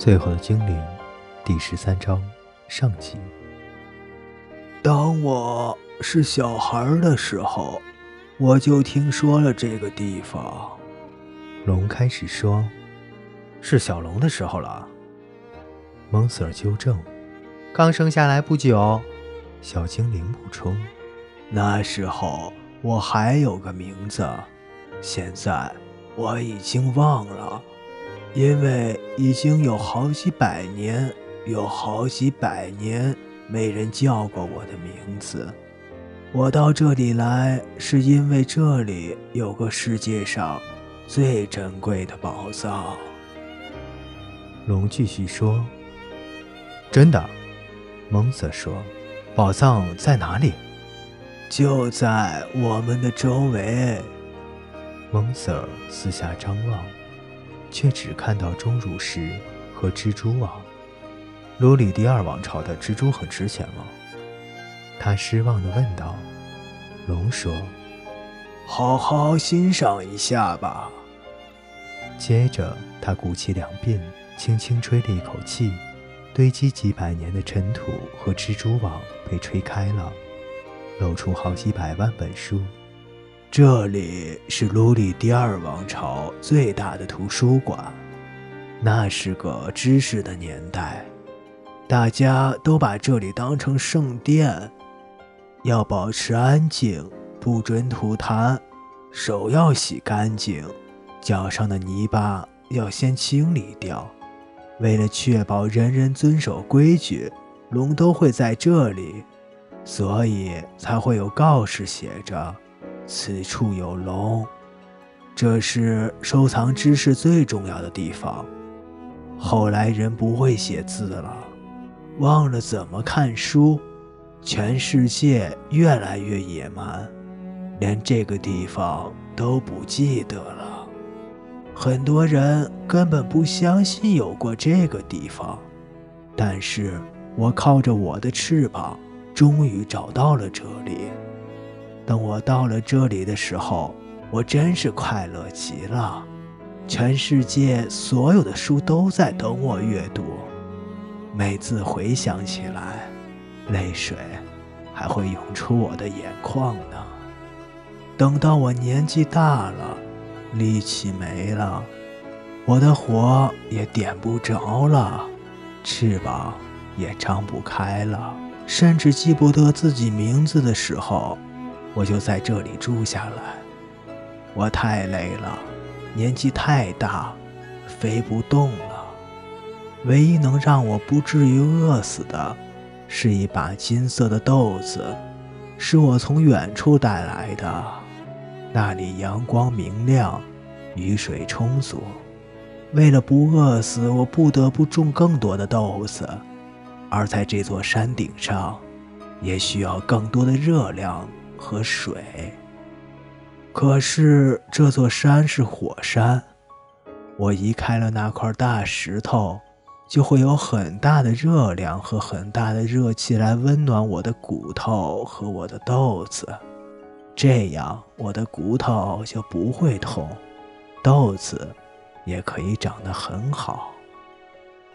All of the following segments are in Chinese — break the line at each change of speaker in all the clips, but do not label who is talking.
最后的精灵，第十三章上集。
当我是小孩的时候，我就听说了这个地方。
龙开始说：“是小龙的时候了。”蒙 Sir 纠正：“刚生下来不久。”小精灵补充：“
那时候我还有个名字，现在我已经忘了。”因为已经有好几百年，有好几百年没人叫过我的名字。我到这里来，是因为这里有个世界上最珍贵的宝藏。
龙继续说：“真的。”蒙瑟说：“宝藏在哪里？”
就在我们的周围。
蒙瑟四下张望。却只看到钟乳石和蜘蛛网。卢里第二王朝的蜘蛛很值钱吗？他失望地问道。龙说：“
好好欣赏一下吧。”
接着，他鼓起两鬓，轻轻吹了一口气，堆积几百年的尘土和蜘蛛网被吹开了，露出好几百万本书。
这里是卢里第二王朝最大的图书馆，那是个知识的年代，大家都把这里当成圣殿，要保持安静，不准吐痰，手要洗干净，脚上的泥巴要先清理掉。为了确保人人遵守规矩，龙都会在这里，所以才会有告示写着。此处有龙，这是收藏知识最重要的地方。后来人不会写字了，忘了怎么看书，全世界越来越野蛮，连这个地方都不记得了。很多人根本不相信有过这个地方，但是我靠着我的翅膀，终于找到了这里。等我到了这里的时候，我真是快乐极了。全世界所有的书都在等我阅读，每次回想起来，泪水还会涌出我的眼眶呢。等到我年纪大了，力气没了，我的火也点不着了，翅膀也张不开了，甚至记不得自己名字的时候。我就在这里住下来。我太累了，年纪太大，飞不动了。唯一能让我不至于饿死的，是一把金色的豆子，是我从远处带来的。那里阳光明亮，雨水充足。为了不饿死，我不得不种更多的豆子。而在这座山顶上，也需要更多的热量。和水。可是这座山是火山，我移开了那块大石头，就会有很大的热量和很大的热气来温暖我的骨头和我的豆子，这样我的骨头就不会痛，豆子也可以长得很好。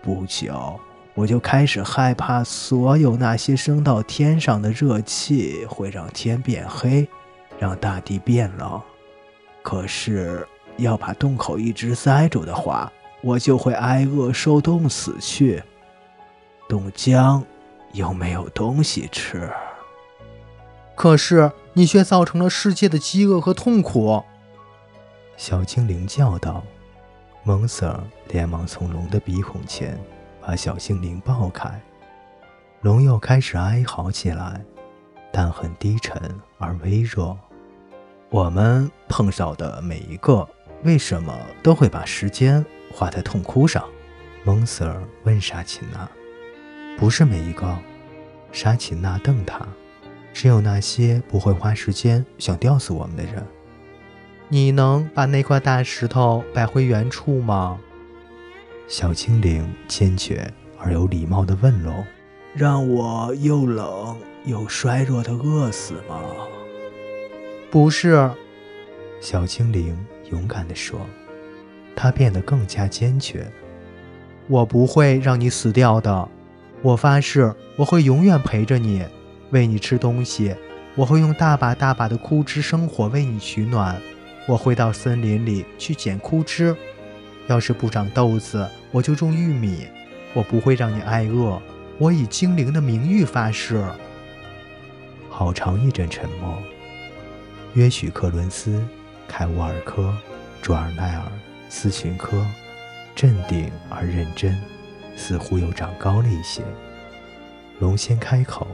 不久。我就开始害怕，所有那些升到天上的热气会让天变黑，让大地变冷。可是要把洞口一直塞住的话，我就会挨饿受冻死去。冻僵，又没有东西吃。
可是你却造成了世界的饥饿和痛苦。
小精灵叫道。蒙 Sir 连忙从龙的鼻孔前。把小精灵抱开，龙又开始哀嚎起来，但很低沉而微弱。我们碰到的每一个，为什么都会把时间花在痛哭上？蒙 Sir 问沙琴娜。不是每一个，沙琴娜瞪他。只有那些不会花时间想吊死我们的人。
你能把那块大石头摆回原处吗？
小精灵坚决而有礼貌地问龙：“
让我又冷又衰弱的饿死吗？”“
不是。”
小精灵勇敢地说。他变得更加坚决。
我不会让你死掉的。我发誓，我会永远陪着你，喂你吃东西。我会用大把大把的枯枝生火为你取暖。我会到森林里去捡枯枝。要是不长豆子，我就种玉米。我不会让你挨饿。我以精灵的名誉发誓。
好长一阵沉默。约许·克伦斯、凯沃尔科、朱尔奈尔、斯琴科，镇定而认真，似乎又长高了一些。龙先开口：“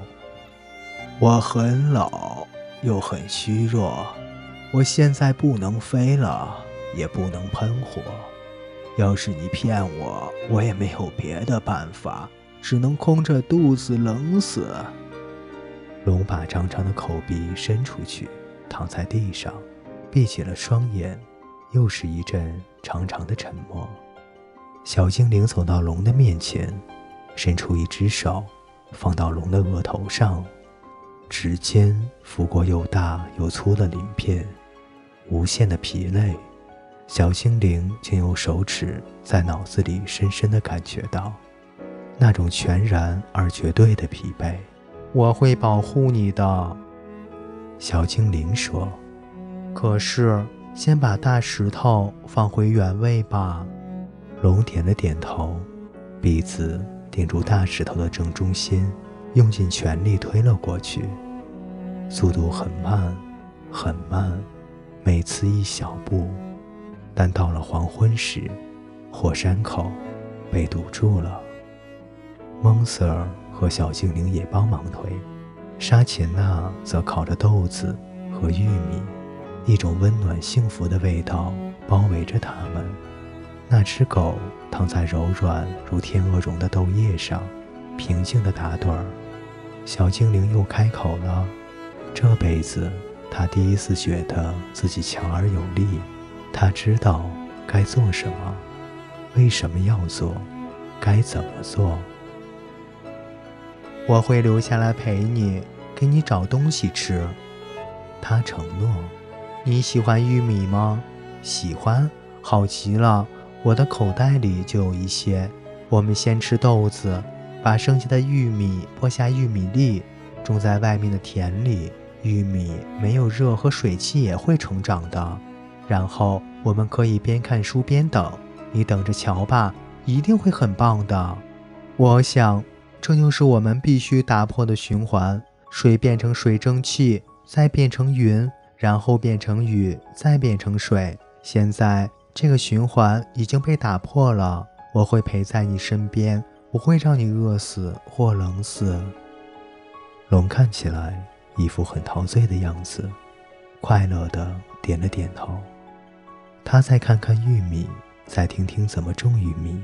我很老，又很虚弱。我现在不能飞了，也不能喷火。”要是你骗我，我也没有别的办法，只能空着肚子冷死。
龙把长长的口鼻伸出去，躺在地上，闭起了双眼。又是一阵长长的沉默。小精灵走到龙的面前，伸出一只手，放到龙的额头上，指尖拂过又大又粗的鳞片，无限的疲累。小精灵竟用手指在脑子里深深地感觉到那种全然而绝对的疲惫。
我会保护你的，
小精灵说。
可是，先把大石头放回原位吧。
龙点了点头，鼻子顶住大石头的正中心，用尽全力推了过去。速度很慢，很慢，每次一小步。但到了黄昏时，火山口被堵住了。蒙瑟尔和小精灵也帮忙推，沙琴娜则烤着豆子和玉米，一种温暖幸福的味道包围着他们。那只狗躺在柔软如天鹅绒的豆叶上，平静地打盹儿。小精灵又开口了，这辈子他第一次觉得自己强而有力。他知道该做什么，为什么要做，该怎么做。
我会留下来陪你，给你找东西吃。他承诺。你喜欢玉米吗？喜欢，好极了。我的口袋里就有一些。我们先吃豆子，把剩下的玉米剥下玉米粒，种在外面的田里。玉米没有热和水汽也会成长的。然后我们可以边看书边等，你等着瞧吧，一定会很棒的。我想，这就是我们必须打破的循环：水变成水蒸气，再变成云，然后变成雨，再变成水。现在这个循环已经被打破了。我会陪在你身边，不会让你饿死或冷死。
龙看起来一副很陶醉的样子，快乐的点了点头。他再看看玉米，再听听怎么种玉米，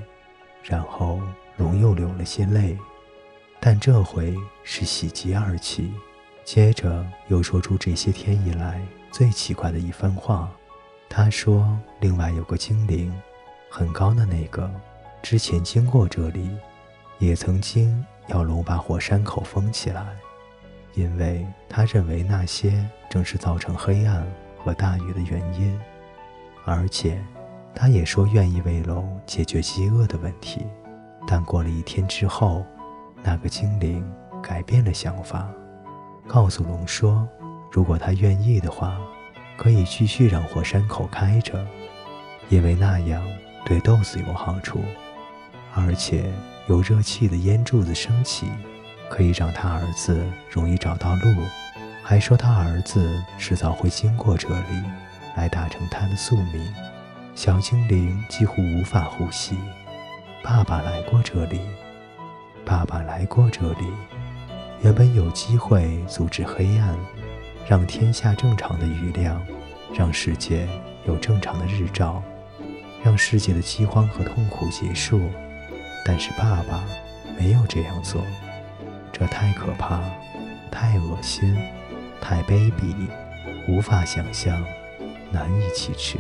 然后龙又流了些泪，但这回是喜极而泣。接着又说出这些天以来最奇怪的一番话。他说：“另外有个精灵，很高的那个，之前经过这里，也曾经要龙把火山口封起来，因为他认为那些正是造成黑暗和大雨的原因。”而且，他也说愿意为龙解决饥饿的问题。但过了一天之后，那个精灵改变了想法，告诉龙说，如果他愿意的话，可以继续让火山口开着，因为那样对豆子有好处，而且有热气的烟柱子升起，可以让他儿子容易找到路。还说他儿子迟早会经过这里。来达成他的宿命。小精灵几乎无法呼吸。爸爸来过这里，爸爸来过这里。原本有机会阻止黑暗，让天下正常的雨量，让世界有正常的日照，让世界的饥荒和痛苦结束。但是爸爸没有这样做。这太可怕，太恶心，太卑鄙，无法想象。难以启齿。